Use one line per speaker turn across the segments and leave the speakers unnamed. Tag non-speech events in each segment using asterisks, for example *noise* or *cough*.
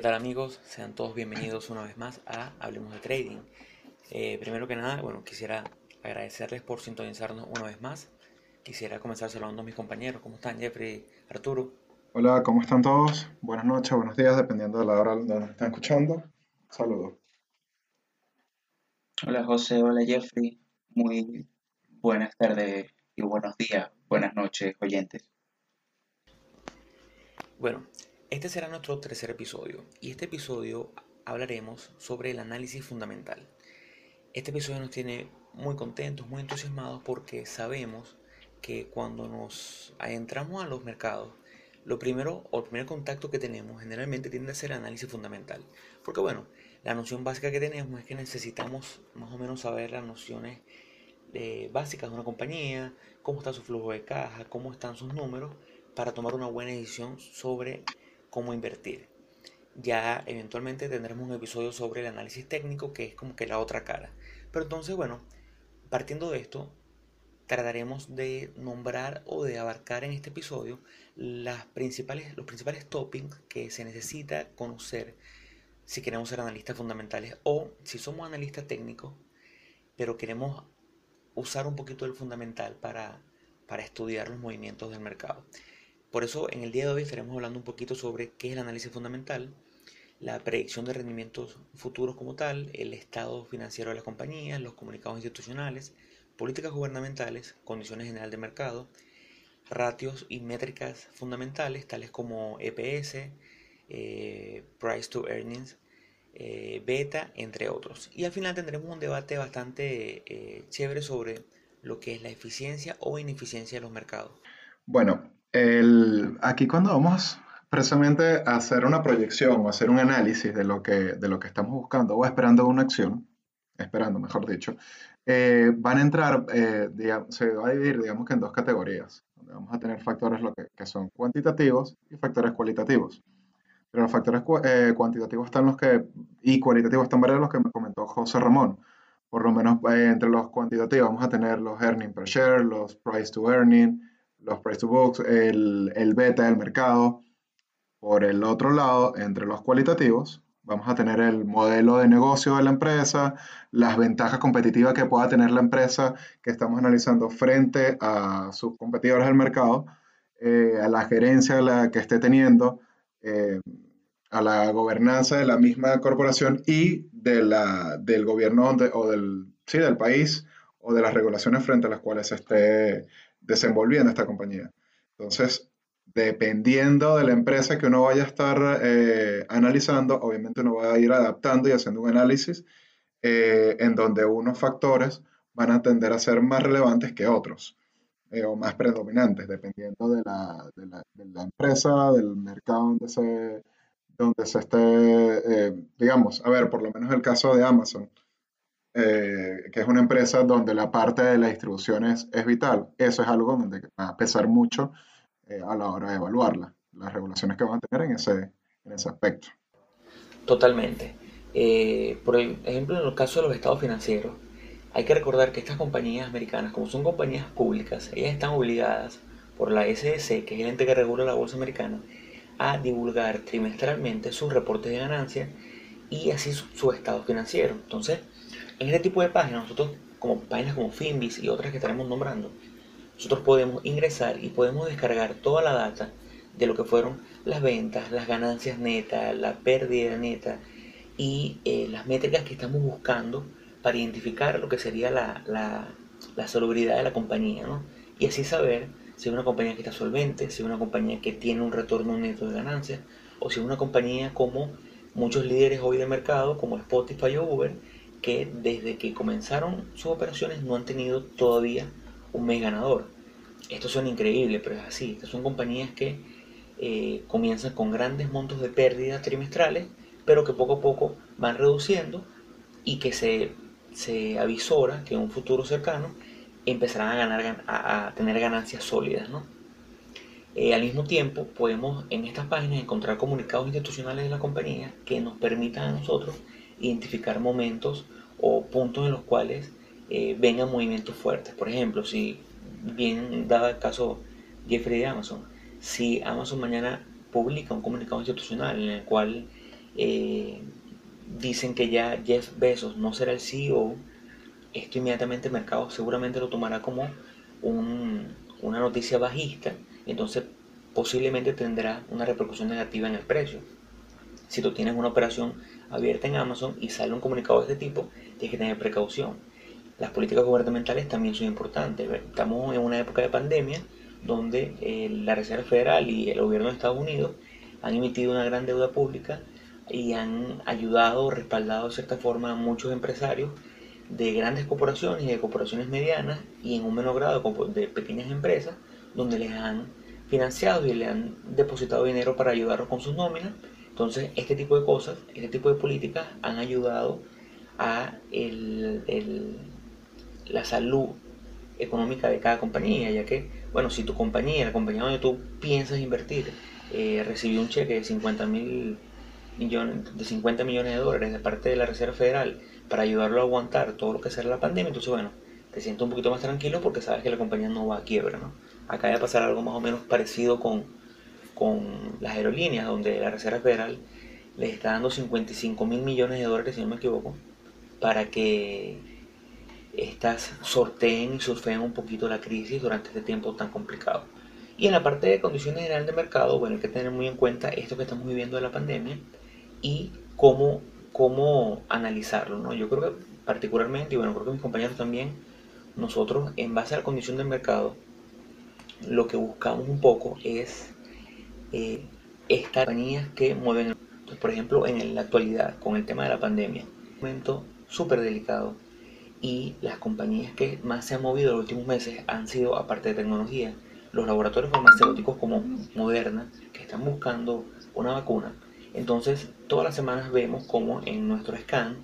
¿qué tal amigos? Sean todos bienvenidos una vez más a Hablemos de Trading. Eh, primero que nada, bueno, quisiera agradecerles por sintonizarnos una vez más. Quisiera comenzar saludando a mis compañeros. ¿Cómo están, Jeffrey, Arturo?
Hola, ¿cómo están todos? Buenas noches, buenos días, dependiendo de la hora donde nos están escuchando. Saludos.
Hola José, hola Jeffrey. Muy buenas tardes y buenos días, buenas noches, oyentes.
Bueno, este será nuestro tercer episodio y este episodio hablaremos sobre el análisis fundamental. Este episodio nos tiene muy contentos, muy entusiasmados porque sabemos que cuando nos adentramos a los mercados lo primero o el primer contacto que tenemos generalmente tiende a ser análisis fundamental. Porque bueno, la noción básica que tenemos es que necesitamos más o menos saber las nociones eh, básicas de una compañía, cómo está su flujo de caja, cómo están sus números, para tomar una buena decisión sobre cómo invertir. Ya eventualmente tendremos un episodio sobre el análisis técnico, que es como que la otra cara. Pero entonces, bueno, partiendo de esto, trataremos de nombrar o de abarcar en este episodio las principales, los principales topics que se necesita conocer si queremos ser analistas fundamentales o si somos analistas técnicos, pero queremos usar un poquito del fundamental para, para estudiar los movimientos del mercado. Por eso en el día de hoy estaremos hablando un poquito sobre qué es el análisis fundamental, la predicción de rendimientos futuros como tal, el estado financiero de las compañías, los comunicados institucionales, políticas gubernamentales, condiciones generales de mercado, ratios y métricas fundamentales tales como EPS, eh, Price to Earnings, eh, Beta, entre otros. Y al final tendremos un debate bastante eh, chévere sobre lo que es la eficiencia o ineficiencia de los mercados.
Bueno, el, aquí cuando vamos precisamente a hacer una proyección o hacer un análisis de lo que, de lo que estamos buscando o esperando una acción, esperando mejor dicho, eh, van a entrar, eh, se va a dividir, digamos que en dos categorías, donde vamos a tener factores lo que, que son cuantitativos y factores cualitativos. Pero los factores eh, cuantitativos están los que, y cualitativos están varios los que me comentó José Ramón. Por lo menos entre los cuantitativos vamos a tener los earning per share, los price to earning, los price to books, el, el beta del mercado. Por el otro lado, entre los cualitativos, Vamos a tener el modelo de negocio de la empresa, las ventajas competitivas que pueda tener la empresa que estamos analizando frente a sus competidores del mercado, eh, a la gerencia la que esté teniendo, eh, a la gobernanza de la misma corporación y de la, del gobierno o del, sí, del país o de las regulaciones frente a las cuales se esté desenvolviendo esta compañía. Entonces, dependiendo de la empresa que uno vaya a estar eh, analizando, obviamente uno va a ir adaptando y haciendo un análisis eh, en donde unos factores van a tender a ser más relevantes que otros eh, o más predominantes, dependiendo de la, de, la, de la, empresa, del mercado donde se, donde se esté, digamos, a ver, por lo menos el caso de Amazon. Que es una empresa donde la parte de la distribución es, es vital. Eso es algo donde va a pesar mucho eh, a la hora de evaluarla, las regulaciones que van a tener en ese, en ese aspecto.
Totalmente. Eh, por ejemplo, en el caso de los estados financieros, hay que recordar que estas compañías americanas, como son compañías públicas, ellas están obligadas por la SEC, que es el ente que regula la bolsa americana, a divulgar trimestralmente sus reportes de ganancias y así su, su, estado financiero. Entonces, en este tipo de páginas, nosotros, como páginas como Finbis y otras que estaremos nombrando, nosotros podemos ingresar y podemos descargar toda la data de lo que fueron las ventas, las ganancias netas, la pérdida neta y eh, las métricas que estamos buscando para identificar lo que sería la, la, de la compañía, ¿no? Y así saber si es una compañía que está solvente, si es una compañía que tiene un retorno neto de ganancias, o si es una compañía como muchos líderes hoy de mercado, como Spotify o Uber, que desde que comenzaron sus operaciones no han tenido todavía un mes ganador. Esto suena increíble, pero es así. Estas son compañías que eh, comienzan con grandes montos de pérdidas trimestrales, pero que poco a poco van reduciendo y que se, se avisora que en un futuro cercano empezarán a, ganar, a, tener ganancias sólidas. ¿no? Eh, al mismo tiempo, podemos en estas páginas encontrar comunicados institucionales de la compañía que nos permitan a nosotros identificar momentos o puntos en los cuales eh, vengan movimientos fuertes. Por ejemplo, si bien daba el caso Jeffrey de Amazon, si Amazon mañana publica un comunicado institucional en el cual eh, dicen que ya Jeff Bezos no será el CEO, esto inmediatamente el mercado seguramente lo tomará como una noticia bajista, entonces posiblemente tendrá una repercusión negativa en el precio. Si tú tienes una operación abierta en Amazon y sale un comunicado de este tipo, tienes que tener precaución. Las políticas gubernamentales también son importantes. Estamos en una época de pandemia donde eh, la Reserva Federal y el gobierno de Estados Unidos han emitido una gran deuda pública y han ayudado, respaldado de cierta forma a muchos empresarios de grandes corporaciones y de corporaciones medianas y en un menor grado de pequeñas empresas donde les han financiado y le han depositado dinero para ayudarlos con sus nóminas. Entonces, este tipo de cosas, este tipo de políticas han ayudado a la salud económica de cada compañía, ya que, bueno, si tu compañía, la compañía donde tú piensas invertir, eh, recibió un cheque de 50 mil millones, de 50 millones de dólares de parte de la Reserva Federal para ayudarlo a aguantar todo lo que será la pandemia, entonces, bueno, te sientes un poquito más tranquilo porque sabes que la compañía no va a quiebra, ¿no? Acá va a pasar algo más o menos parecido con, con las aerolíneas, donde la Reserva Federal les está dando 55 mil millones de dólares, si no me equivoco, para que estas sorteen y surfeen un poquito la crisis durante este tiempo tan complicado. Y en la parte de condiciones generales de mercado, bueno, hay que tener muy en cuenta esto que estamos viviendo de la pandemia y cómo, cómo analizarlo, ¿no? Yo creo que particularmente, y bueno, creo que mis compañeros también, nosotros en base a la condición del mercado, lo que buscamos un poco es eh, estas compañías que mueven, por ejemplo, en la actualidad, con el tema de la pandemia, un momento súper delicado y las compañías que más se han movido en los últimos meses han sido, aparte de tecnología, los laboratorios farmacéuticos como Moderna, que están buscando una vacuna. Entonces, todas las semanas vemos como en nuestro scan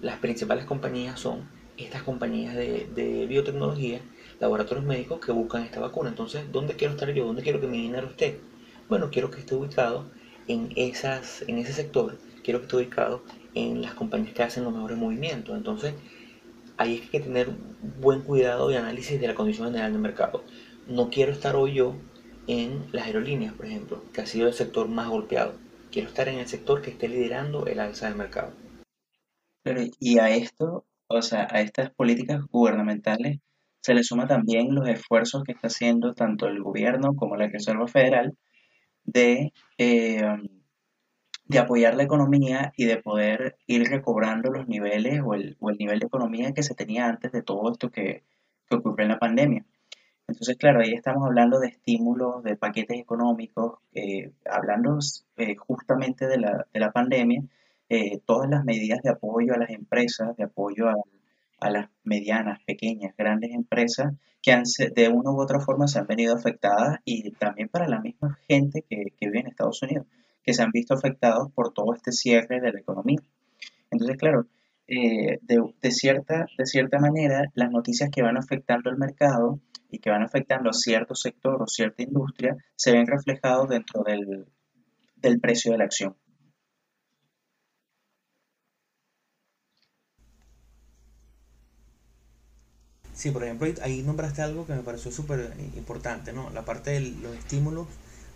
las principales compañías son estas compañías de, de biotecnología, laboratorios médicos que buscan esta vacuna. Entonces, ¿dónde quiero estar yo? ¿Dónde quiero que mi dinero esté? Bueno, quiero que esté ubicado en, esas, en ese sector, quiero que esté ubicado en las compañías que hacen los mejores movimientos. Entonces, ahí hay que tener buen cuidado y análisis de la condición general del mercado. No quiero estar hoy yo en las aerolíneas, por ejemplo, que ha sido el sector más golpeado. Quiero estar en el sector que esté liderando el alza del mercado.
Pero, y a esto, o sea, a estas políticas gubernamentales, se le suma también los esfuerzos que está haciendo tanto el gobierno como la Reserva Federal de, eh, de apoyar la economía y de poder ir recobrando los niveles o el, o el nivel de economía que se tenía antes de todo esto que, que ocurrió en la pandemia. Entonces, claro, ahí estamos hablando de estímulos, de paquetes económicos, eh, hablando eh, justamente de la, de la pandemia, eh, todas las medidas de apoyo a las empresas, de apoyo a, a, las medianas, pequeñas, grandes empresas, que han, de una u otra forma se han venido afectadas y también para la misma gente que, vive en Estados Unidos, que se han visto afectados por todo este cierre de la economía. Entonces, claro, de, de, cierta, de cierta manera, las noticias que van afectando el mercado, y que van afectando a cierto sector o cierta industria se ven reflejados dentro del, del precio de la acción.
Sí, por ejemplo, ahí nombraste algo que me pareció súper importante, ¿no? La parte de los estímulos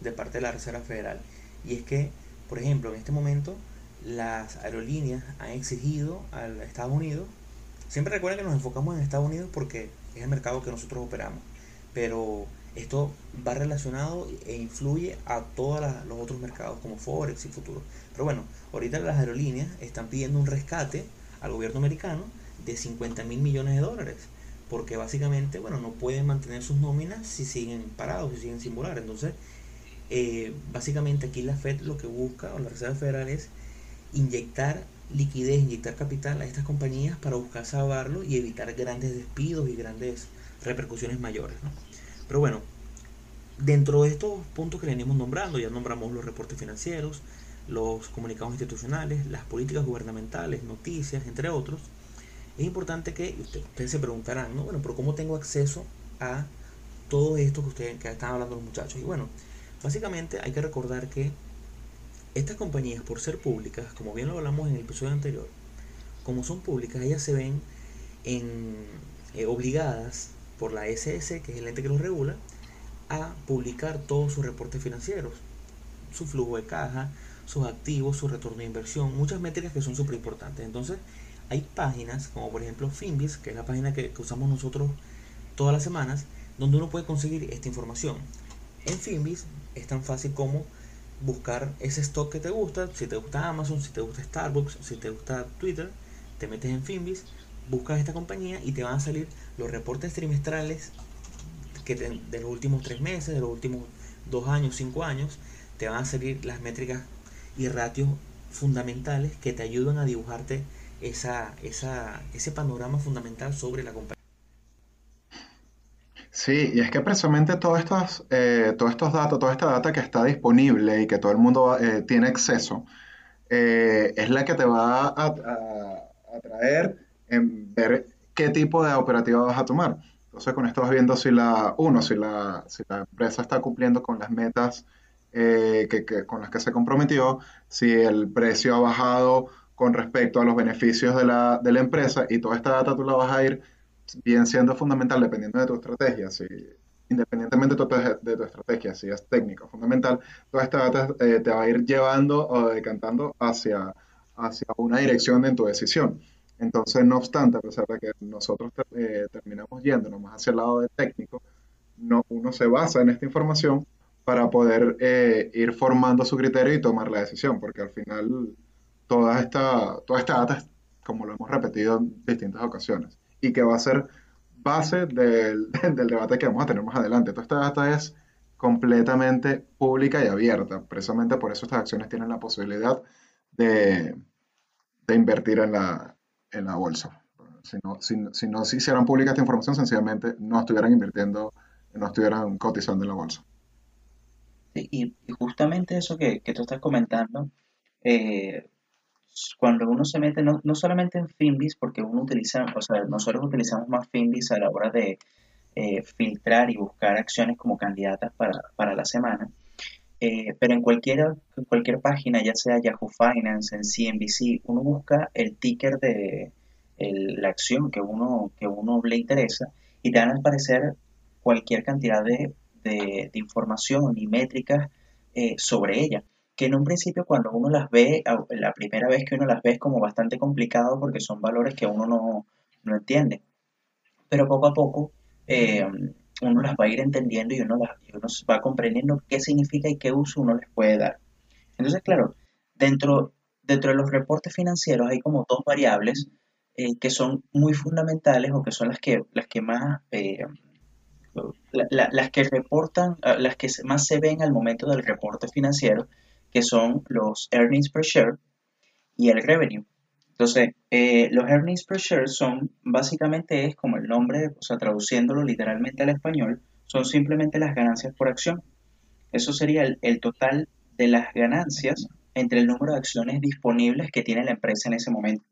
de parte de la Reserva Federal. Y es que, por ejemplo, en este momento las aerolíneas han exigido al Estados Unidos, siempre recuerden que nos enfocamos en Estados Unidos porque es el mercado que nosotros operamos. Pero esto va relacionado e influye a todos los otros mercados como Forex y Futuro. Pero bueno, ahorita las aerolíneas están pidiendo un rescate al gobierno americano de 50 mil millones de dólares. Porque básicamente, bueno, no pueden mantener sus nóminas si siguen parados, si siguen sin volar. Entonces, eh, básicamente aquí la Fed lo que busca, o la Reserva Federal, es inyectar liquidez, inyectar capital a estas compañías para buscar salvarlo y evitar grandes despidos y grandes repercusiones mayores. Pero bueno, dentro de estos puntos que venimos nombrando, ya nombramos los reportes financieros, los comunicados institucionales, las políticas gubernamentales, noticias, entre otros, es importante que ustedes se preguntarán, ¿no? Bueno, pero ¿cómo tengo acceso a todo esto que ustedes que están hablando los muchachos? Y bueno, básicamente hay que recordar que estas compañías, por ser públicas, como bien lo hablamos en el episodio anterior, como son públicas, ellas se ven en, eh, obligadas por la SS, que es el ente que los regula, a publicar todos sus reportes financieros, su flujo de caja, sus activos, su retorno de inversión, muchas métricas que son súper importantes. Entonces, hay páginas como por ejemplo Finbis, que es la página que, usamos nosotros todas las semanas, donde uno puede conseguir esta información. En Finbis es tan fácil como buscar ese stock que te gusta, si te gusta Amazon, si te gusta Starbucks, si te gusta Twitter, te metes en Finbis, buscas esta compañía y te van a salir los reportes trimestrales que de los últimos tres meses, de los últimos dos años, cinco años, te van a salir las métricas y ratios fundamentales que te ayudan a dibujarte esa, esa, ese panorama fundamental sobre la compañía.
Sí, y es que precisamente todos estos, eh, todos estos datos, toda esta data que está disponible y que todo el mundo eh, tiene acceso, eh, es la que te va a, a, traer en ver qué tipo de operativa vas a tomar. Entonces, con esto vas viendo si la, uno, si la, si la empresa está cumpliendo con las metas que, con las que se comprometió, si el precio ha bajado con respecto a los beneficios de la, de la empresa y toda esta data tú la vas a ir bien siendo fundamental dependiendo de tu estrategia, si, independientemente de tu, de tu estrategia, si es técnica o fundamental, toda esta data eh, te va a ir llevando o decantando hacia, hacia una dirección en tu decisión. Entonces, no obstante, a pesar de que nosotros eh, terminamos yéndonos más hacia el lado de técnico, no, uno se basa en esta información para poder eh, ir formando su criterio y tomar la decisión, porque al final toda esta, toda esta data, como lo hemos repetido en distintas ocasiones, y que va a ser base *laughs* del, del debate que vamos a tener más adelante. Toda esta data es completamente pública y abierta. Precisamente por eso estas acciones tienen la posibilidad de, de invertir en la, en la bolsa. Si no, si, si no se hicieran pública esta información, sencillamente no estuvieran invirtiendo, no estuvieran cotizando en la bolsa.
y, justamente eso que, que tú estás comentando, eh, cuando uno se mete, no, solamente en Finbis, porque uno utiliza, o sea, nosotros utilizamos más Finbis a la hora de eh, filtrar y buscar acciones como candidatas para, la semana, eh, pero en cualquier, cualquier página, ya sea Yahoo Finance, en CNBC, uno busca el ticker de la acción que uno, que uno le interesa y te van a aparecer cualquier cantidad de, información y métricas eh, sobre ella que en un principio cuando uno las ve, la primera vez que uno las ve es como bastante complicado porque son valores que uno no, entiende. Pero poco a poco eh, uno las va a ir entendiendo y uno, las, uno va comprendiendo qué significa y qué uso uno les puede dar. Entonces, claro, dentro, dentro de los reportes financieros hay como dos variables eh, que son muy fundamentales o que son las que, las que más... Eh, las que reportan, las que más se ven al momento del reporte financiero, que son los earnings per share y el revenue. Entonces, eh, los earnings per share son básicamente es como el nombre, o sea, traduciéndolo literalmente al español, son simplemente las ganancias por acción. Eso sería el, total de las ganancias entre el número de acciones disponibles que tiene la empresa en ese momento.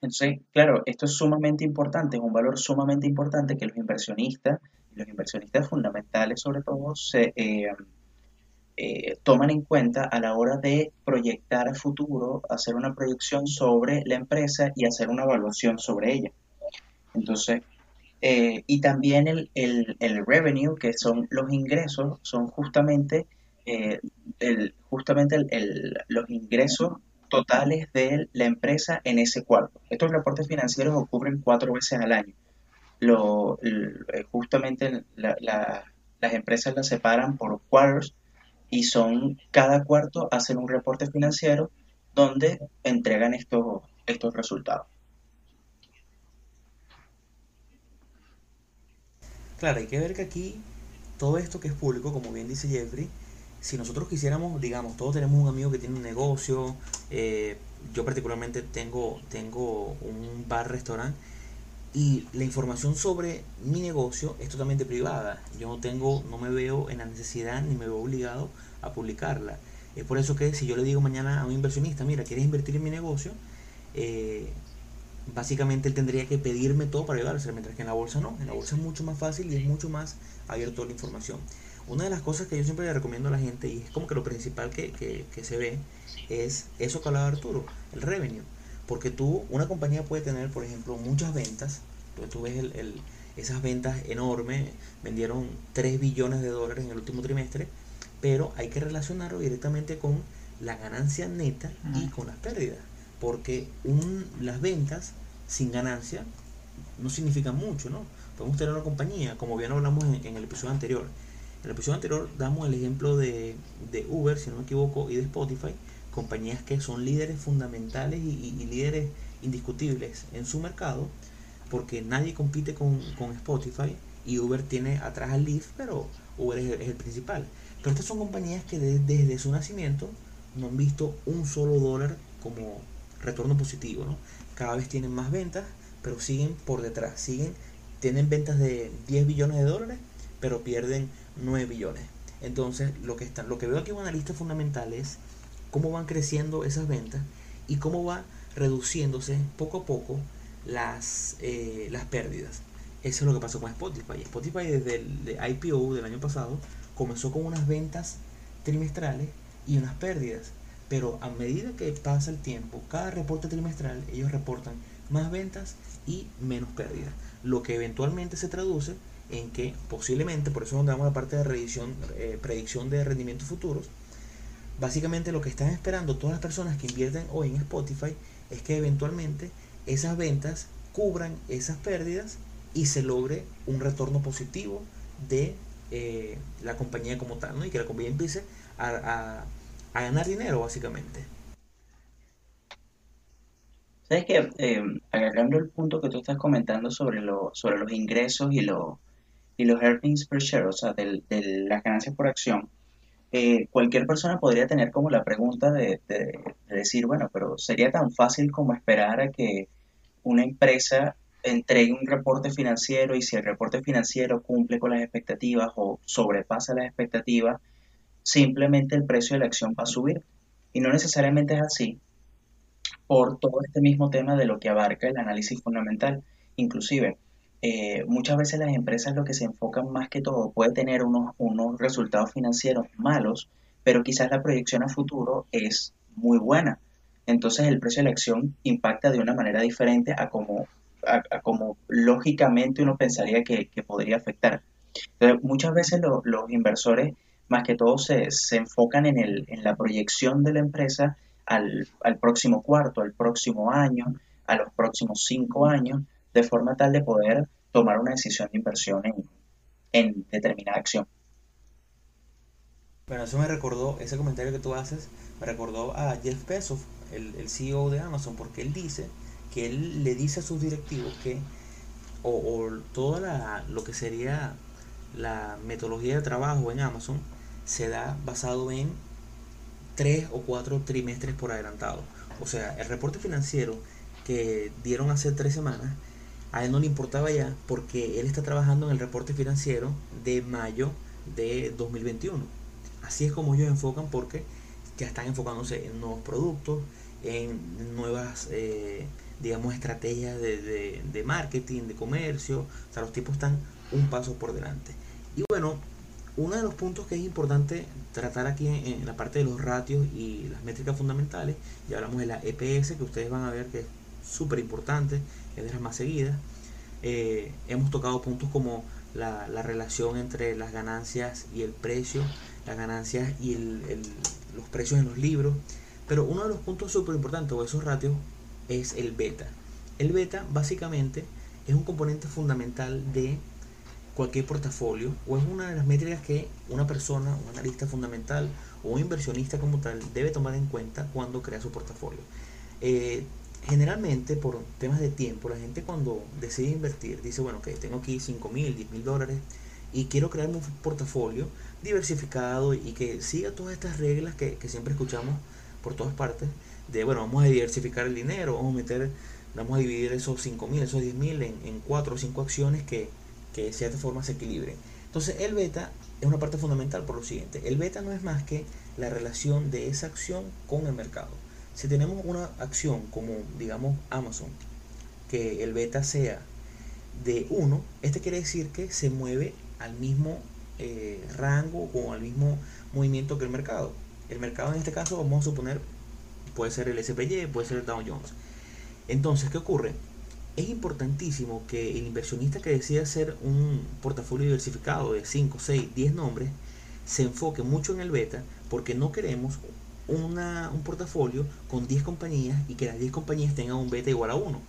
Entonces, claro, esto es sumamente importante, es un valor sumamente importante que los inversionistas, los inversionistas fundamentales sobre todo, se, eh, eh, toman en cuenta a la hora de proyectar a futuro, hacer una proyección sobre la empresa y hacer una evaluación sobre ella. Entonces, eh, y también el, revenue, que son los ingresos, son justamente, eh, el, justamente los ingresos totales de la empresa en ese cuarto. Estos reportes financieros ocurren cuatro veces al año. Lo, justamente las empresas las separan por quarters y son cada cuarto hacen un reporte financiero donde entregan estos, estos resultados.
Claro, hay que ver que aquí todo esto que es público, como bien dice Jeffrey, si nosotros quisiéramos, digamos, todos tenemos un amigo que tiene un negocio, eh, yo particularmente tengo, tengo un bar-restaurante y la información sobre mi negocio es totalmente privada. Yo no tengo, no me veo en la necesidad ni me veo obligado a publicarla. Es por eso que si yo le digo mañana a un inversionista, mira, ¿quieres invertir en mi negocio? Eh, básicamente él tendría que pedirme todo para ayudarse, mientras que en la bolsa no. En la bolsa es mucho más fácil y es mucho más abierto la información. Una de las cosas que yo siempre le recomiendo a la gente, y es como que lo principal que, que se ve, es eso que hablaba Arturo, el revenue. Porque tú, una compañía puede tener, por ejemplo, muchas ventas. Entonces tú ves el, esas ventas enormes, vendieron 3 billones de dólares en el último trimestre, pero hay que relacionarlo directamente con la ganancia neta y con las pérdidas. Porque un, las ventas sin ganancia no significan mucho, ¿no? Podemos tener una compañía, como bien hablamos en, el episodio anterior. En el episodio anterior damos el ejemplo de, de, Uber, si no me equivoco, y de Spotify, compañías que son líderes fundamentales y, líderes indiscutibles en su mercado, porque nadie compite con, con Spotify y Uber tiene atrás al Lyft, pero Uber es, el principal. Pero estas son compañías que desde su nacimiento no han visto un solo dólar como retorno positivo, ¿no? Cada vez tienen más ventas, pero siguen por detrás, siguen, tienen ventas de 10 billones de dólares, pero pierden 9 billones. Entonces, lo que, está, lo que veo aquí en una lista fundamental es cómo van creciendo esas ventas y cómo va reduciéndose poco a poco las, eh, las pérdidas. Eso es lo que pasó con Spotify. Spotify desde el IPO del año pasado comenzó con unas ventas trimestrales y unas pérdidas. Pero a medida que pasa el tiempo, cada reporte trimestral, ellos reportan más ventas y menos pérdidas. Lo que eventualmente se traduce en que posiblemente, por eso es donde vamos a la parte de predicción, eh, predicción de rendimientos futuros, básicamente lo que están esperando todas las personas que invierten hoy en Spotify es que eventualmente esas ventas cubran esas pérdidas y se logre un retorno positivo de eh, la compañía como tal, ¿no? Y que la compañía empiece a, ganar dinero, básicamente.
Sabes que eh, agarrando el punto que tú estás comentando sobre, lo, sobre los ingresos y, lo, y los earnings per share, o sea, de, las ganancias por acción, eh, cualquier persona podría tener como la pregunta de, de, decir, bueno, pero sería tan fácil como esperar a que una empresa entregue un reporte financiero y si el reporte financiero cumple con las expectativas o sobrepasa las expectativas, simplemente el precio de la acción va a subir. Y no necesariamente es así por todo este mismo tema de lo que abarca el análisis fundamental. Inclusive, eh, muchas veces las empresas lo que se enfocan más que todo puede tener unos, unos resultados financieros malos, pero quizás la proyección a futuro es muy buena. Entonces el precio de la acción impacta de una manera diferente a como como lógicamente uno pensaría que, podría afectar. muchas veces los inversores, más que todo, se, enfocan en, el, en la proyección de la empresa al, próximo cuarto, al próximo año, a los próximos cinco años, de forma tal de poder tomar una decisión de inversión en, determinada acción.
Bueno, eso me recordó, ese comentario que tú haces, me recordó a Jeff Bezos, el, el CEO de Amazon, porque él dice que él le dice a sus directivos que, o, o toda lo que sería la metodología de trabajo en Amazon, se da basado en tres o cuatro trimestres por adelantado. O sea, el reporte financiero que dieron hace tres semanas, a él no le importaba ya porque él está trabajando en el reporte financiero de mayo de 2021. Así es como ellos enfocan porque ya están enfocándose en nuevos productos, en nuevas eh, digamos, estrategias de, de, marketing, de comercio. O sea, los tipos están un paso por delante. Y bueno, uno de los puntos que es importante tratar aquí en, la parte de los ratios y las métricas fundamentales, ya hablamos de la EPS, que ustedes van a ver que es súper importante, es de las más seguidas. Eh, hemos tocado puntos como la, la, relación entre las ganancias y el precio, las ganancias y el, los precios en los libros. Pero uno de los puntos súper importantes, o esos ratios, es el beta. El beta básicamente es un componente fundamental de cualquier portafolio o es una de las métricas que una persona, un analista fundamental o un inversionista como tal debe tomar en cuenta cuando crea su portafolio. Eh, generalmente por temas de tiempo la gente cuando decide invertir dice bueno que tengo aquí 5 mil, 10 mil dólares y quiero crearme un portafolio diversificado y que siga todas estas reglas que, siempre escuchamos por todas partes de, bueno, vamos a diversificar el dinero, vamos a meter, vamos a dividir esos 5 mil, esos 10 mil en, en 4 o 5 acciones que, que de cierta forma se equilibren. Entonces el beta es una parte fundamental por lo siguiente, el beta no es más que la relación de esa acción con el mercado. Si tenemos una acción como digamos Amazon, que el beta sea de 1, este quiere decir que se mueve al mismo eh, rango o al mismo movimiento que el mercado. El mercado en este caso vamos a suponer puede ser el SPY, puede ser el Dow Jones. Entonces, ¿qué ocurre? Es importantísimo que el inversionista que decida hacer un portafolio diversificado de 5, 6, 10 nombres se enfoque mucho en el beta porque no queremos un portafolio con 10 compañías y que las 10 compañías tengan un beta igual a 1.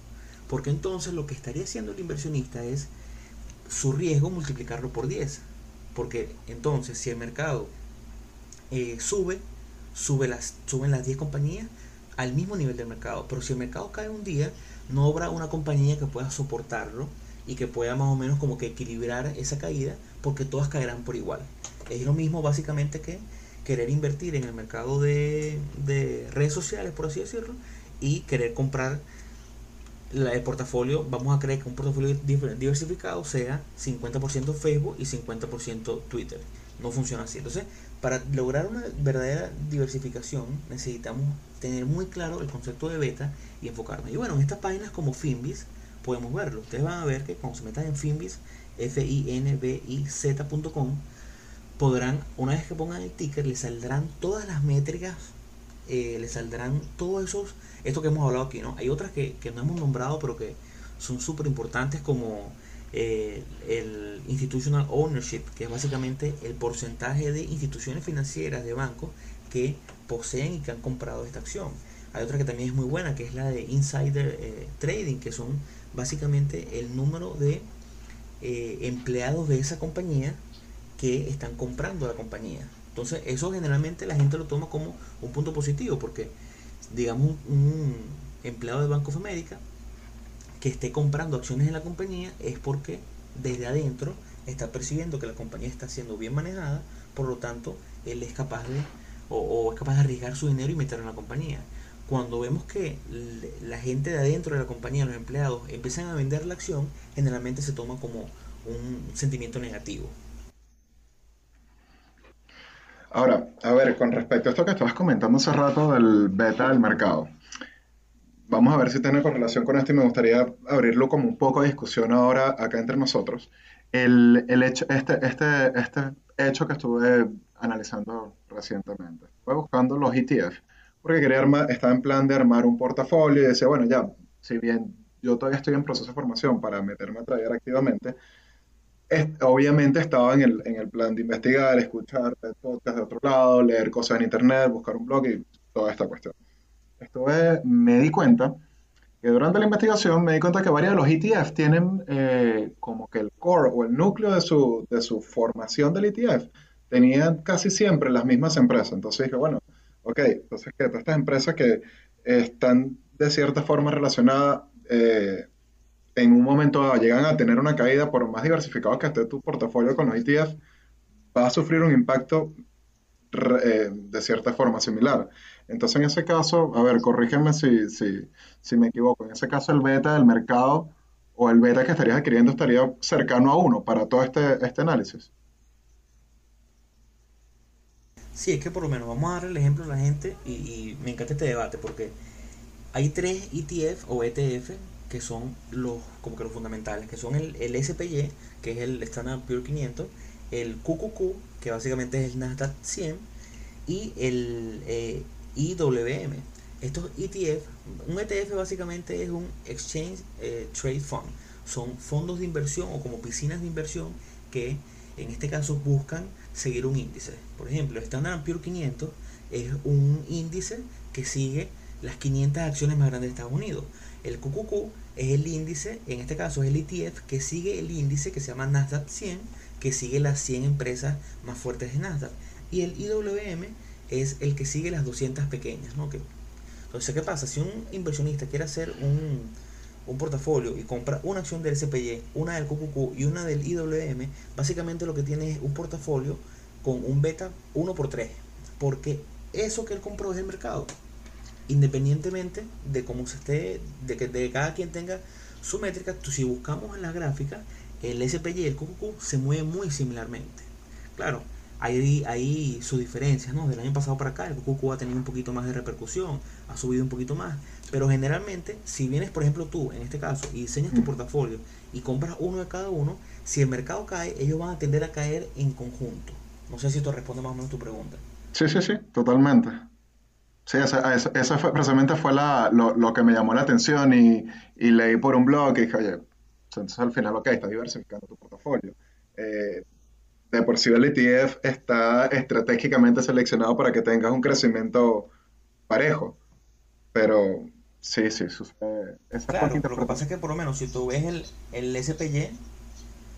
Porque entonces lo que estaría haciendo el inversionista es su riesgo multiplicarlo por 10. Porque entonces si el mercado eh, sube, sube las, suben las 10 compañías al mismo nivel del mercado. Pero si el mercado cae un día, no habrá una compañía que pueda soportarlo y que pueda más o menos como que equilibrar esa caída porque todas caerán por igual. Es lo mismo básicamente que querer invertir en el mercado de, redes sociales, por así decirlo, y querer comprar el portafolio, vamos a creer que un portafolio diversificado sea 50% Facebook y 50% Twitter. No funciona así. Entonces, para lograr una verdadera diversificación necesitamos tener muy claro el concepto de beta y enfocarnos. Y bueno, en estas páginas como Finbis podemos verlo. Ustedes van a ver que cuando se metan en Finbis, f i n b i z.com, podrán, una vez que pongan el ticker, les saldrán todas las métricas, eh, les saldrán todos esos, esto que hemos hablado aquí, ¿no? Hay otras que, que no hemos nombrado, pero que son súper importantes como eh, el institutional ownership, que es básicamente el porcentaje de instituciones financieras de bancos que poseen y que han comprado esta acción. Hay otra que también es muy buena, que es la de insider eh, trading, que son básicamente el número de eh, empleados de esa compañía que están comprando la compañía. Entonces, eso generalmente la gente lo toma como un punto positivo, porque digamos un, empleado de Banco of America que esté comprando acciones en la compañía es porque desde adentro está percibiendo que la compañía está siendo bien manejada, por lo tanto, él es capaz de o, es capaz de arriesgar su dinero y meterlo en la compañía. Cuando vemos que la gente de adentro de la compañía, los empleados, empiezan a vender la acción, generalmente se toma como un sentimiento negativo.
Ahora, a ver, con respecto a esto que estabas comentando hace rato del beta del mercado, vamos a ver si tiene correlación con esto y me gustaría abrirlo como un poco de discusión ahora acá entre nosotros. El, hecho, este, este, este hecho que estuve analizando recientemente, fue buscando los ETF, porque quería armar, estaba en plan de armar un portafolio y decía, bueno, ya, si bien yo todavía estoy en proceso de formación para meterme a traer activamente, obviamente estaba en el, en el plan de investigar, escuchar podcast de otro lado, leer cosas en internet, buscar un blog y toda esta cuestión. Estuve, me di cuenta que durante la investigación me di cuenta que varios de los ETF tienen eh, como que el core o el núcleo de su, de su formación del ETF tenían casi siempre las mismas empresas. Entonces dije, bueno, ok, entonces que estas empresas que están de cierta forma relacionadas eh, en un momento llegan a tener una caída, por más diversificado que esté tu portafolio con los ETF, va a sufrir un impacto eh, de cierta forma similar. Entonces, en ese caso, a ver, corrígeme si, si, si me equivoco, en ese caso el beta del mercado o el beta que estarías adquiriendo estaría cercano a uno para todo este, este análisis.
Sí, es que por lo menos vamos a dar el ejemplo a la gente y, me encanta este debate porque hay tres ETF o ETF que son los como que los fundamentales, que son el, el SPY, que es el Standard Pure 500, el QQQ, que básicamente es el Nasdaq 100, y el eh, IWM. Estos ETF, un ETF básicamente es un Exchange eh, Trade Fund. Son fondos de inversión o como piscinas de inversión que en este caso buscan seguir un índice. Por ejemplo, el Standard Pure 500 es un índice que sigue las 500 acciones más grandes de Estados Unidos. El QQQ es el índice, en este caso es el ETF que sigue el índice que se llama Nasdaq 100, que sigue las 100 empresas más fuertes de Nasdaq. Y el IWM es el que sigue las 200 pequeñas. ¿no? entonces, ¿qué pasa? Si un inversionista quiere hacer un, un portafolio y compra una acción del SPY, una del QQQ y una del IWM, básicamente lo que tiene es un portafolio con un beta 1 por 3. Porque eso que él compró es el mercado. Independientemente de cómo se esté, de que de cada quien tenga su métrica, si buscamos en la gráfica, el SPY y el QQQ se mueven muy similarmente. Claro, hay, hay sus diferencias, ¿no? Del año pasado para acá, el QQQ ha tenido un poquito más de repercusión, ha subido un poquito más. Pero generalmente, si vienes, por ejemplo, tú, en este caso, y diseñas tu mm. portafolio y compras uno de cada uno, si el mercado cae, ellos van a tender a caer en conjunto. No sé si esto responde más o menos tu pregunta.
Sí, sí, sí, totalmente. Sí, esa, fue, precisamente fue la, lo, que me llamó la atención y, y leí por un blog y dije, oye, entonces al final, ok, está diversificando tu portafolio. Eh, de por sí el ETF está estratégicamente seleccionado para que tengas un crecimiento parejo. Pero sí, sí, sucede.
Esa claro, lo que pasa es que por lo menos si tú ves el, el SPY,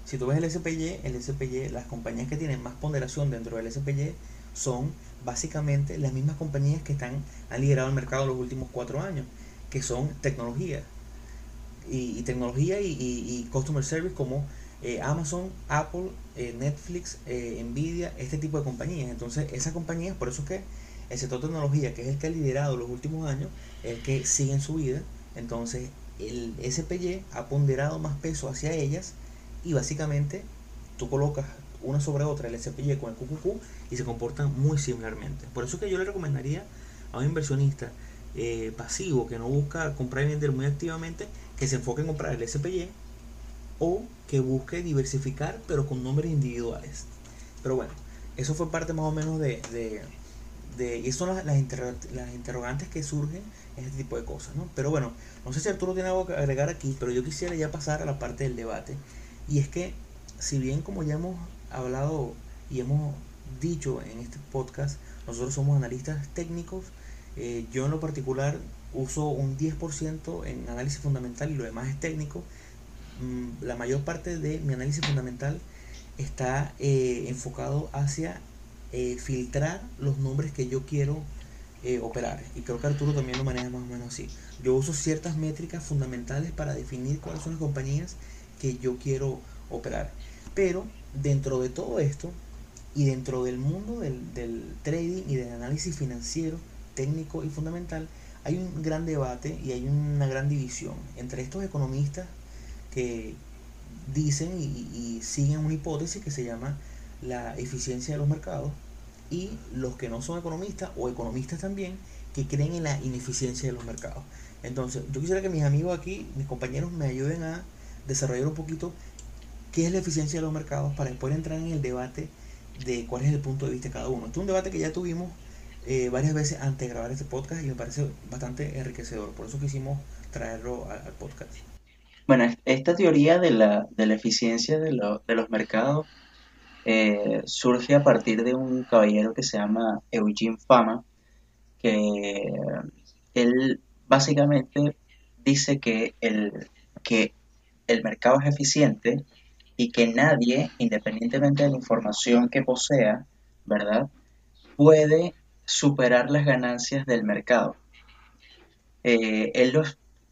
si tú ves el SPY, el SPY, las compañías que tienen más ponderación dentro del SPY son básicamente las mismas compañías que están, han liderado el mercado los últimos cuatro años, que son tecnología. Y, tecnología y, customer service como eh, Amazon, Apple, eh, Netflix, eh, Nvidia, este tipo de compañías. Entonces, esas compañías, por eso es que el sector tecnología, que es el que ha liderado los últimos años, es el que sigue en su vida. Entonces, el SPY ha ponderado más peso hacia ellas y básicamente tú colocas una sobre otra el SPY con el QQQ y se comportan muy similarmente. Por eso que yo le recomendaría a un inversionista eh, pasivo que no busca comprar y vender muy activamente que se enfoque en comprar el SPY o que busque diversificar pero con nombres individuales. Pero bueno, eso fue parte más o menos de... de, y son las, las, las, interrogantes que surgen en este tipo de cosas, ¿no? Pero bueno, no sé si Arturo tiene algo que agregar aquí, pero yo quisiera ya pasar a la parte del debate. Y es que, si bien como ya hemos hablado y hemos dicho en este podcast, nosotros somos analistas técnicos, eh, yo en lo particular uso un 10% en análisis fundamental y lo demás es técnico. Mm, la mayor parte de mi análisis fundamental está eh, enfocado hacia eh, filtrar los nombres que yo quiero operar. Y creo que Arturo también lo maneja más o menos así. Yo uso ciertas métricas fundamentales para definir cuáles son las compañías que yo quiero operar. Pero dentro de todo esto y dentro del mundo del, trading y del análisis financiero, técnico y fundamental, hay un gran debate y hay una gran división entre estos economistas que dicen y, siguen una hipótesis que se llama la eficiencia de los mercados y los que no son economistas o economistas también que creen en la ineficiencia de los mercados. Entonces, yo quisiera que mis amigos aquí, mis compañeros, me ayuden a desarrollar un poquito qué es la eficiencia de los mercados para después entrar en el debate de cuál es el punto de vista de cada uno. Este es un debate que ya tuvimos eh, varias veces antes de grabar este podcast y me parece bastante enriquecedor. Por eso quisimos traerlo al, podcast.
Bueno, esta teoría de la, de la eficiencia de, de, los mercados eh, surge a partir de un caballero que se llama Eugene Fama, que él básicamente dice que el, que el mercado es eficiente y que nadie, independientemente de la información que posea, ¿verdad? Puede superar las ganancias del mercado. Eh, él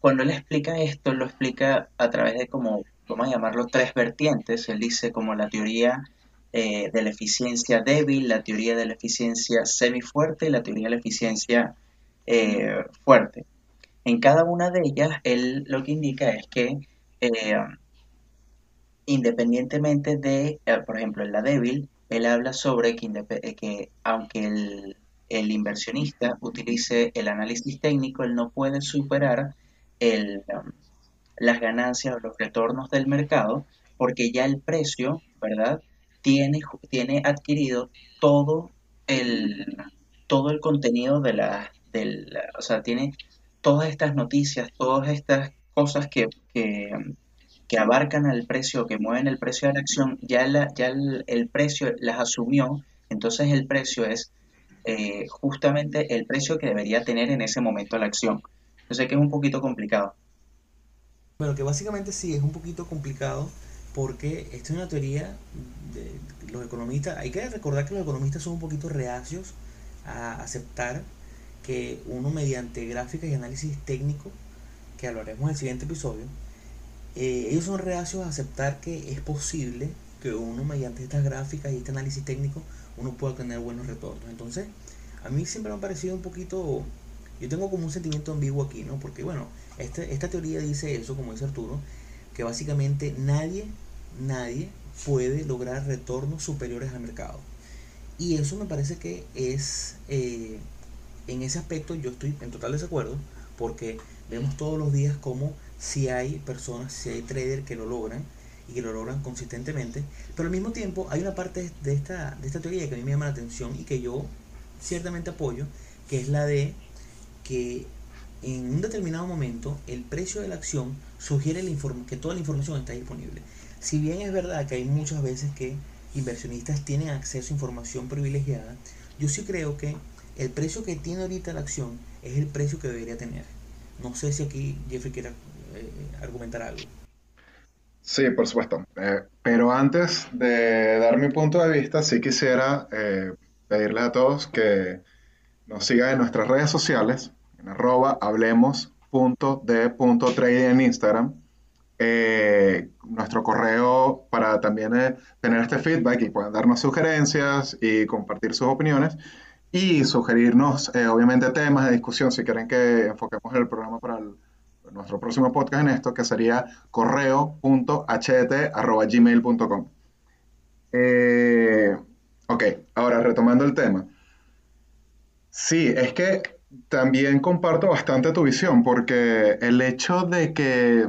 cuando él explica esto, lo explica a través de como, vamos a llamarlo, tres vertientes. Él dice como la teoría eh, de la eficiencia débil, la teoría de la eficiencia semifuerte y la teoría de la eficiencia eh, fuerte. En cada una de ellas, él lo que indica es que independientemente de, eh, por ejemplo, en la débil, él habla sobre que, eh, que aunque el, inversionista utilice el análisis técnico, él no puede superar el, um, las ganancias o los retornos del mercado porque ya el precio, ¿verdad? Tiene, tiene adquirido todo el, todo el contenido de la, del, o sea, tiene todas estas noticias, todas estas cosas que, que, um, que abarcan al precio, que mueven el precio de la acción, ya, el, precio las asumió, entonces el precio es eh, justamente el precio que debería tener en ese momento la acción. Yo sé que es un poquito complicado.
Bueno, que básicamente sí, es un poquito complicado porque esta es una teoría de los economistas. Hay que recordar que los economistas son un poquito reacios a aceptar que uno mediante gráficas y análisis técnico, que hablaremos en el siguiente episodio, eh, ellos son reacios a aceptar que es posible que uno mediante estas gráficas y este análisis técnico uno pueda tener buenos retornos. Entonces, a mí siempre me ha parecido un poquito, yo tengo como un sentimiento ambiguo aquí, ¿no? Porque bueno, este, esta teoría dice eso, como dice Arturo, que básicamente nadie, nadie puede lograr retornos superiores al mercado. Y eso me parece que es, eh, en ese aspecto yo estoy en total desacuerdo, porque vemos todos los días como si hay personas, si hay traders que lo logran y que lo logran consistentemente, pero al mismo tiempo hay una parte de esta, de esta teoría que a mí me llama la atención y que yo ciertamente apoyo, que es la de que en un determinado momento el precio de la acción sugiere que toda la información está disponible. Si bien es verdad que hay muchas veces que inversionistas tienen acceso a información privilegiada, yo sí creo que el precio que tiene ahorita la acción es el precio que debería tener. No sé si aquí Jeffrey quiere eh, argumentar algo.
Sí, por supuesto. Eh, pero antes de dar mi punto de vista, sí quisiera eh, pedirles a todos que nos sigan en nuestras redes sociales, en arroba hablemos.de.trading en Instagram. nuestro correo para también tener este feedback y puedan darnos sugerencias y compartir sus opiniones y sugerirnos, obviamente, temas de discusión si quieren que enfoquemos el programa para el nuestro próximo podcast en esto, que sería correo.ht.gmail.com. Eh, ok, ahora retomando el tema. Sí, es que también comparto bastante tu visión, porque el hecho de que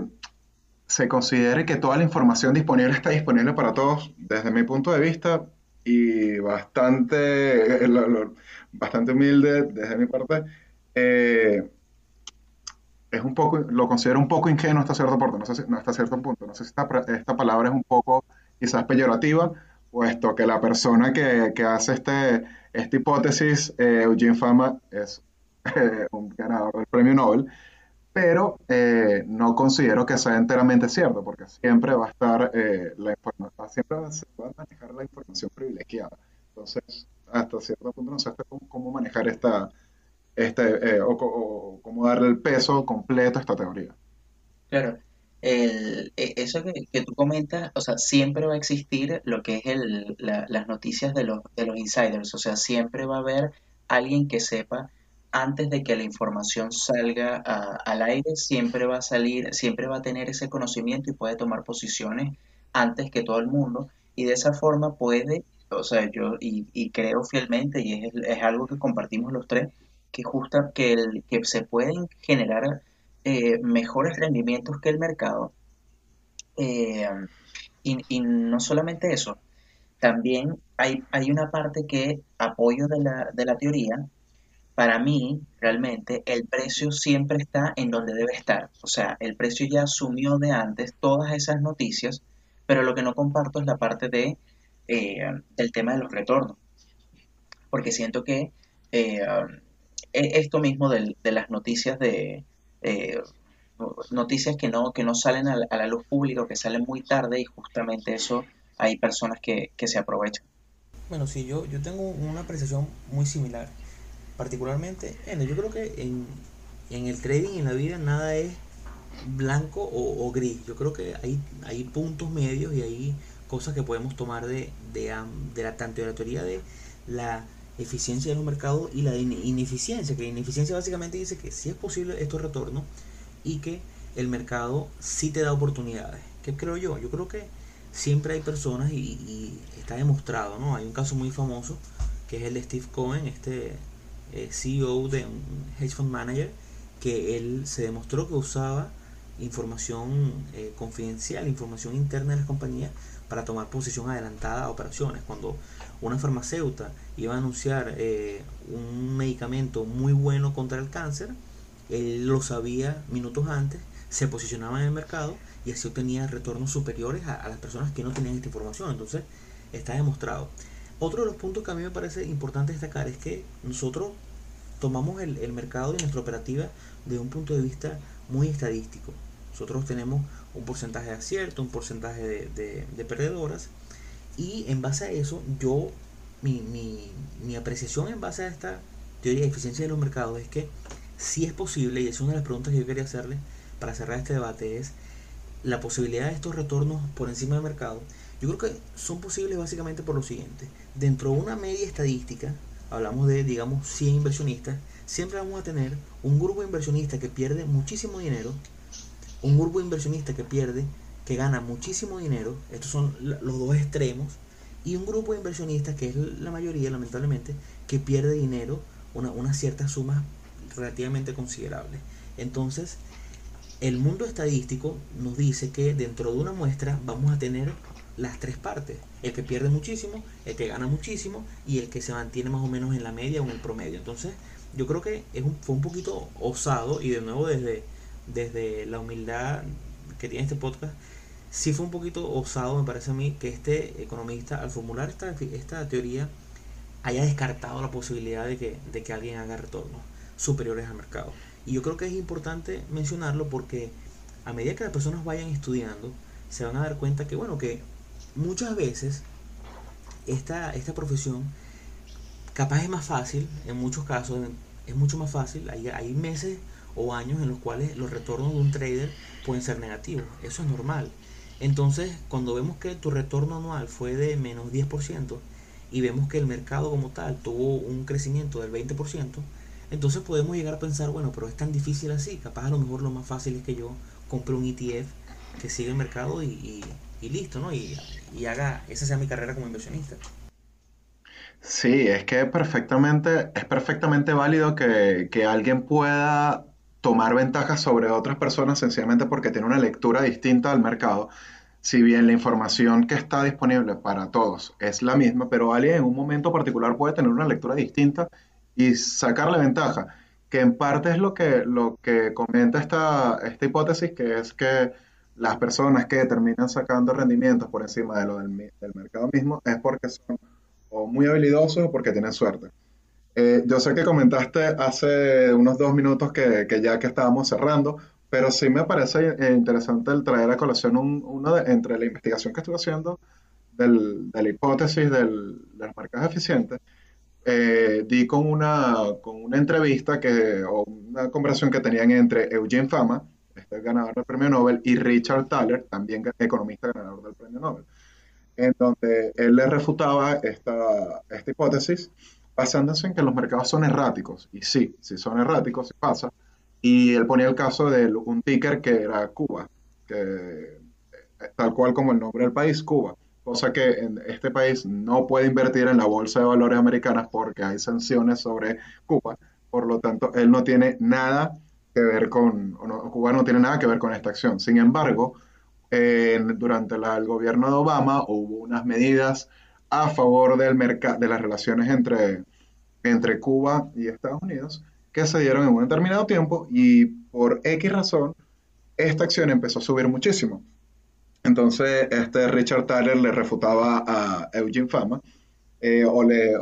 se considere que toda la información disponible está disponible para todos, desde mi punto de vista, y bastante, bastante humilde desde mi parte, eh, es un poco, lo considero un poco ingenuo hasta cierto punto, no sé si, no hasta cierto punto, no sé si esta, esta, palabra es un poco quizás peyorativa, puesto que la persona que, que hace este, esta hipótesis, eh, Eugene Fama, es *laughs* eh, un ganador del premio Nobel, pero eh, no considero que sea enteramente cierto, porque siempre va a estar la información, siempre va a manejar la información privilegiada. Entonces, hasta cierto punto no sé cómo manejar esta, este, eh, o, cómo darle el peso completo a esta teoría.
Claro, el, e, eso que, que, tú comentas, o sea, siempre va a existir lo que es el, las noticias de los, de los insiders, o sea, siempre va a haber alguien que sepa antes de que la información salga al aire, siempre va a salir, siempre va a tener ese conocimiento y puede tomar posiciones antes que todo el mundo y de esa forma puede, o sea, yo y, y creo fielmente y es, es algo que compartimos los tres, que, justa, que, el, que se pueden generar eh, mejores rendimientos que el mercado. Eh, y, no solamente eso, también hay, hay una parte que apoyo de la, de la teoría. Para mí, realmente, el precio siempre está en donde debe estar. O sea, el precio ya asumió de antes todas esas noticias, pero lo que no comparto es la parte de, eh, del tema de los retornos. Porque siento que esto mismo de, las noticias de eh, noticias que no, que no salen a la, luz pública, que salen muy tarde y justamente eso hay personas que, se aprovechan.
Bueno, sí, yo, yo tengo una apreciación muy similar. Particularmente, bueno, yo creo que en, el trading, en la vida, nada es blanco o, gris. Yo creo que hay, hay puntos medios y hay cosas que podemos tomar de, de, de la, tanto de la teoría de la eficiencia de los mercados y la ineficiencia, que la ineficiencia básicamente dice que si es posible estos retornos y que el mercado sí te da oportunidades. ¿Qué creo yo? Yo creo que siempre hay personas y, está demostrado, ¿no? Hay un caso muy famoso que es el de Steve Cohen, este eh, CEO de un hedge fund manager, que él se demostró que usaba información eh, confidencial, información interna de las compañías para tomar posición adelantada a operaciones. Cuando una farmacéutica iba a anunciar eh, un medicamento muy bueno contra el cáncer, él lo sabía minutos antes, se posicionaba en el mercado y así obtenía retornos superiores a, las personas que no tenían esta información. Entonces, está demostrado. Otro de los puntos que a mí me parece importante destacar es que nosotros tomamos el, mercado y nuestra operativa desde un punto de vista muy estadístico. Nosotros tenemos un porcentaje de acierto, un porcentaje de, de perdedoras y en base a eso, yo, mi, mi, mi, apreciación en base a esta teoría de eficiencia de los mercados es que si es posible, y es una de las preguntas que yo quería hacerle para cerrar este debate, es la posibilidad de estos retornos por encima del mercado. Yo creo que son posibles básicamente por lo siguiente. Dentro de una media estadística, hablamos de, digamos, 100 inversionistas, siempre vamos a tener un grupo de inversionistas que pierde muchísimo dinero, un grupo de inversionistas que pierde que gana muchísimo dinero, estos son los dos extremos, y un grupo de inversionistas, que es la mayoría lamentablemente, que pierde dinero, una, una cierta suma relativamente considerable. Entonces, el mundo estadístico nos dice que dentro de una muestra vamos a tener las tres partes. El que pierde muchísimo, el que gana muchísimo y el que se mantiene más o menos en la media o en el promedio. Entonces, yo creo que es un, fue un poquito osado y de nuevo desde, desde la humildad que tiene este podcast, sí fue un poquito osado, me parece a mí, que este economista, al formular esta, esta teoría, haya descartado la posibilidad de que, de que alguien haga retornos superiores al mercado. Y yo creo que es importante mencionarlo porque a medida que las personas vayan estudiando, se van a dar cuenta que, bueno, que muchas veces esta, esta profesión capaz es más fácil, en muchos casos es mucho más fácil, hay, hay meses o años en los cuales los retornos de un trader pueden ser negativos, eso es normal. Entonces, cuando vemos que tu retorno anual fue de menos 10% y vemos que el mercado como tal tuvo un crecimiento del 20%, entonces podemos llegar a pensar, bueno, pero es tan difícil así, capaz a lo mejor lo más fácil es que yo compre un ETF que siga el mercado y, listo, ¿no? Y, haga, esa sea mi carrera como inversionista.
Sí, es que perfectamente, es perfectamente válido que, que alguien pueda tomar ventajas sobre otras personas sencillamente porque tiene una lectura distinta del mercado. Si bien la información que está disponible para todos es la misma, pero alguien en un momento particular puede tener una lectura distinta y sacarle ventaja, que en parte es lo que, lo que comenta esta, esta hipótesis, que es que las personas que terminan sacando rendimientos por encima de lo del, mercado mismo es porque son o muy habilidosos o porque tienen suerte. Eh, yo sé que comentaste hace unos dos minutos que, ya que estábamos cerrando, pero sí me parece eh, interesante el traer a colación uno de, entre la investigación que estuve haciendo del, de la hipótesis del, de los mercados eficientes eh, di con una, con una entrevista que, o una conversación que tenían entre Eugene Fama, este ganador del premio Nobel, y Richard Thaler, también economista ganador del premio Nobel, en donde él le refutaba esta, esta hipótesis basándose en que los mercados son erráticos. Y sí, si son erráticos, sí pasa. Y él ponía el caso de un ticker que era Cuba, que tal cual como el nombre del país, Cuba cosa que en este país no puede invertir en la bolsa de valores americanas porque hay sanciones sobre Cuba. Por lo tanto, él no tiene nada que ver con, Cuba no tiene nada que ver con esta acción. Sin embargo, durante el gobierno de Obama hubo unas medidas a favor del de las relaciones entre, entre Cuba y Estados Unidos que se dieron en un determinado tiempo y por X razón esta acción empezó a subir muchísimo. Entonces, este Richard Tyler le refutaba a Eugene Fama eh, o, le,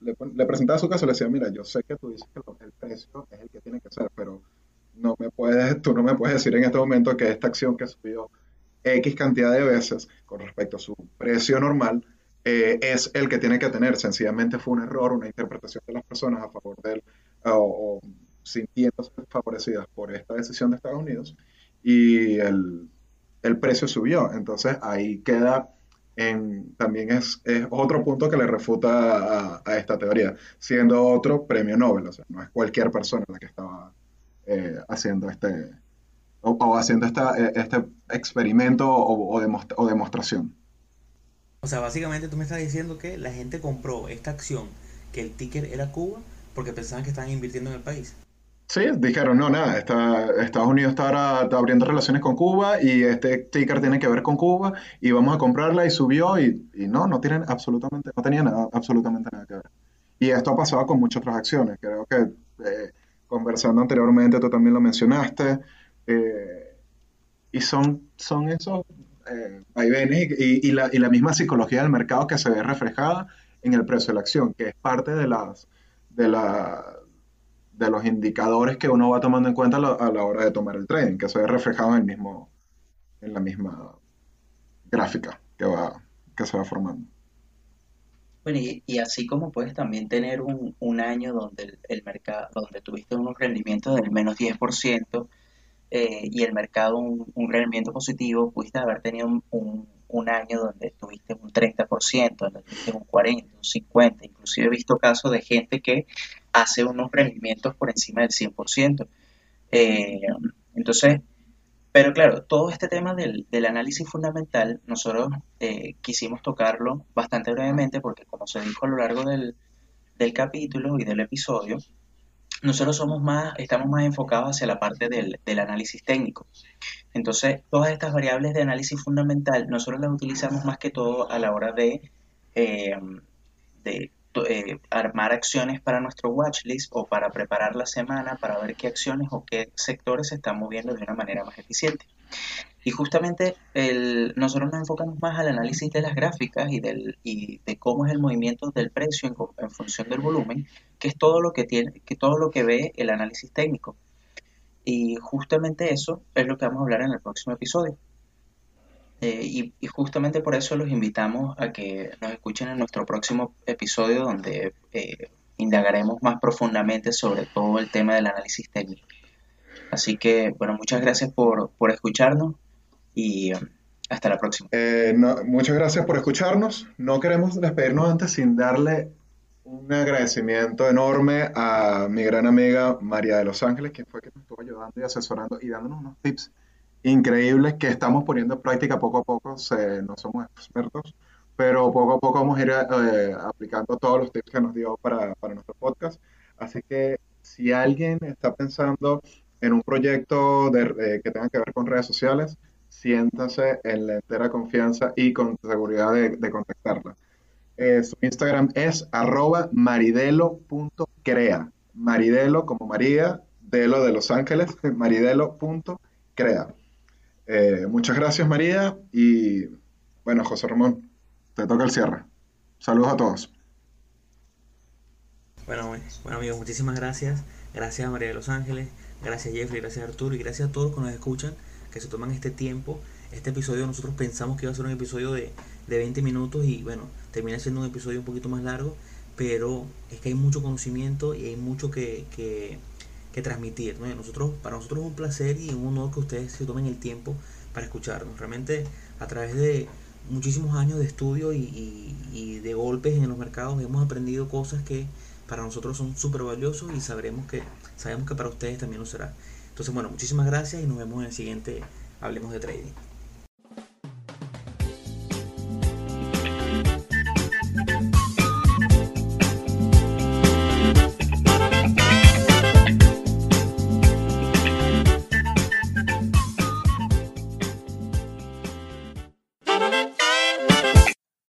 le, presentaba su caso le decía, mira, yo sé que tú dices que el precio es el que tiene que ser, pero no me puedes, tú no me puedes decir en este momento que esta acción que subió X cantidad de veces con respecto a su precio normal eh, es el que tiene que tener. Sencillamente fue un error, una interpretación de las personas a favor de él o, o sintiéndose favorecidas por esta decisión de Estados Unidos y el el precio subió. Entonces ahí queda también es, otro punto que le refuta a, esta teoría, siendo otro premio Nobel, o sea, no es cualquier persona la que estaba eh, haciendo este o, haciendo esta, eh, este experimento o, demostración.
O sea, básicamente tú me estás diciendo que la gente compró esta acción, que el ticker era Cuba, porque pensaban que estaban invirtiendo en el país.
Sí, dijeron, no, nada, Estados Unidos está ahora abriendo relaciones con Cuba y este ticker tiene que ver con Cuba y vamos a comprarla y subió y, no, no tienen absolutamente, no tenía nada, absolutamente nada que ver. Y esto ha pasado con muchas otras acciones. Creo que eh, conversando anteriormente tú también lo mencionaste eh, y son, son esos eh, vaivenes y, la, y la misma psicología del mercado que se ve reflejada en el precio de la acción, que es parte de las de la de los indicadores que uno va tomando en cuenta a la, hora de tomar el trading, que se ve reflejado en, el mismo, en la misma gráfica que, va, que se va formando.
Bueno, y, así como puedes también tener un, un año donde el, mercado, donde tuviste unos rendimientos del menos 10% eh, y el mercado un, un, rendimiento positivo, pudiste haber tenido un, un, año donde tuviste un 30%, donde tuviste un 40%, un 50%. Inclusive he visto casos de gente que hace unos rendimientos por encima del 100%. Eh, entonces, pero claro, todo este tema del, análisis fundamental, nosotros eh, quisimos tocarlo bastante brevemente porque como se dijo a lo largo del, capítulo y del episodio, nosotros somos más, estamos más enfocados hacia la parte del, análisis técnico. Entonces, todas estas variables de análisis fundamental, nosotros las utilizamos más que todo a la hora de, eh, de eh, armar acciones para nuestro watchlist o para preparar la semana para ver qué acciones o qué sectores se están moviendo de una manera más eficiente. Y justamente nosotros nos enfocamos más al análisis de las gráficas y, del, y de cómo es el movimiento del precio en, función del volumen, que es todo lo que tiene, que todo lo que ve el análisis técnico. Y justamente eso es lo que vamos a hablar en el próximo episodio. Eh, y, y, justamente por eso los invitamos a que nos escuchen en nuestro próximo episodio donde eh, indagaremos más profundamente sobre todo el tema del análisis técnico. Así que, bueno, muchas gracias por, por escucharnos y um, hasta la próxima.
Eh, no, muchas gracias por escucharnos. No queremos despedirnos antes sin darle un agradecimiento enorme a mi gran amiga María de Los Ángeles, quien fue que nos estuvo ayudando y asesorando y dándonos unos tips increíbles que estamos poniendo en práctica poco a poco. Se, no somos expertos, pero poco a poco vamos a ir eh, aplicando todos los tips que nos dio para, para nuestro podcast. Así que si alguien está pensando en un proyecto de, eh, que tenga que ver con redes sociales, siéntase en la entera confianza y con seguridad de, contactarla. Eh, su Instagram es arroba maridelo.crea. Maridelo como María, Delo de Los Ángeles, *laughs* maridelo.crea. Eh, muchas gracias María y bueno, José Ramón, te toca el cierre. Saludos a todos.
Bueno, bueno amigos, muchísimas gracias. Gracias María de Los Ángeles, gracias Jeffrey, gracias Arturo y gracias a todos que nos escuchan, que se toman este tiempo. Este episodio nosotros pensamos que iba a ser un episodio de, de 20 minutos y bueno, termina siendo un episodio un poquito más largo, pero es que hay mucho conocimiento y hay mucho que, que, que transmitir. ¿no? Nosotros, para nosotros es un placer y un honor que ustedes se tomen el tiempo para escucharnos. Realmente a través de muchísimos años de estudio y, y, de golpes en los mercados hemos aprendido cosas que para nosotros son súper valiosos y sabremos que, sabemos que para ustedes también lo será. Entonces, bueno, muchísimas gracias y nos vemos en el siguiente Hablemos de Trading.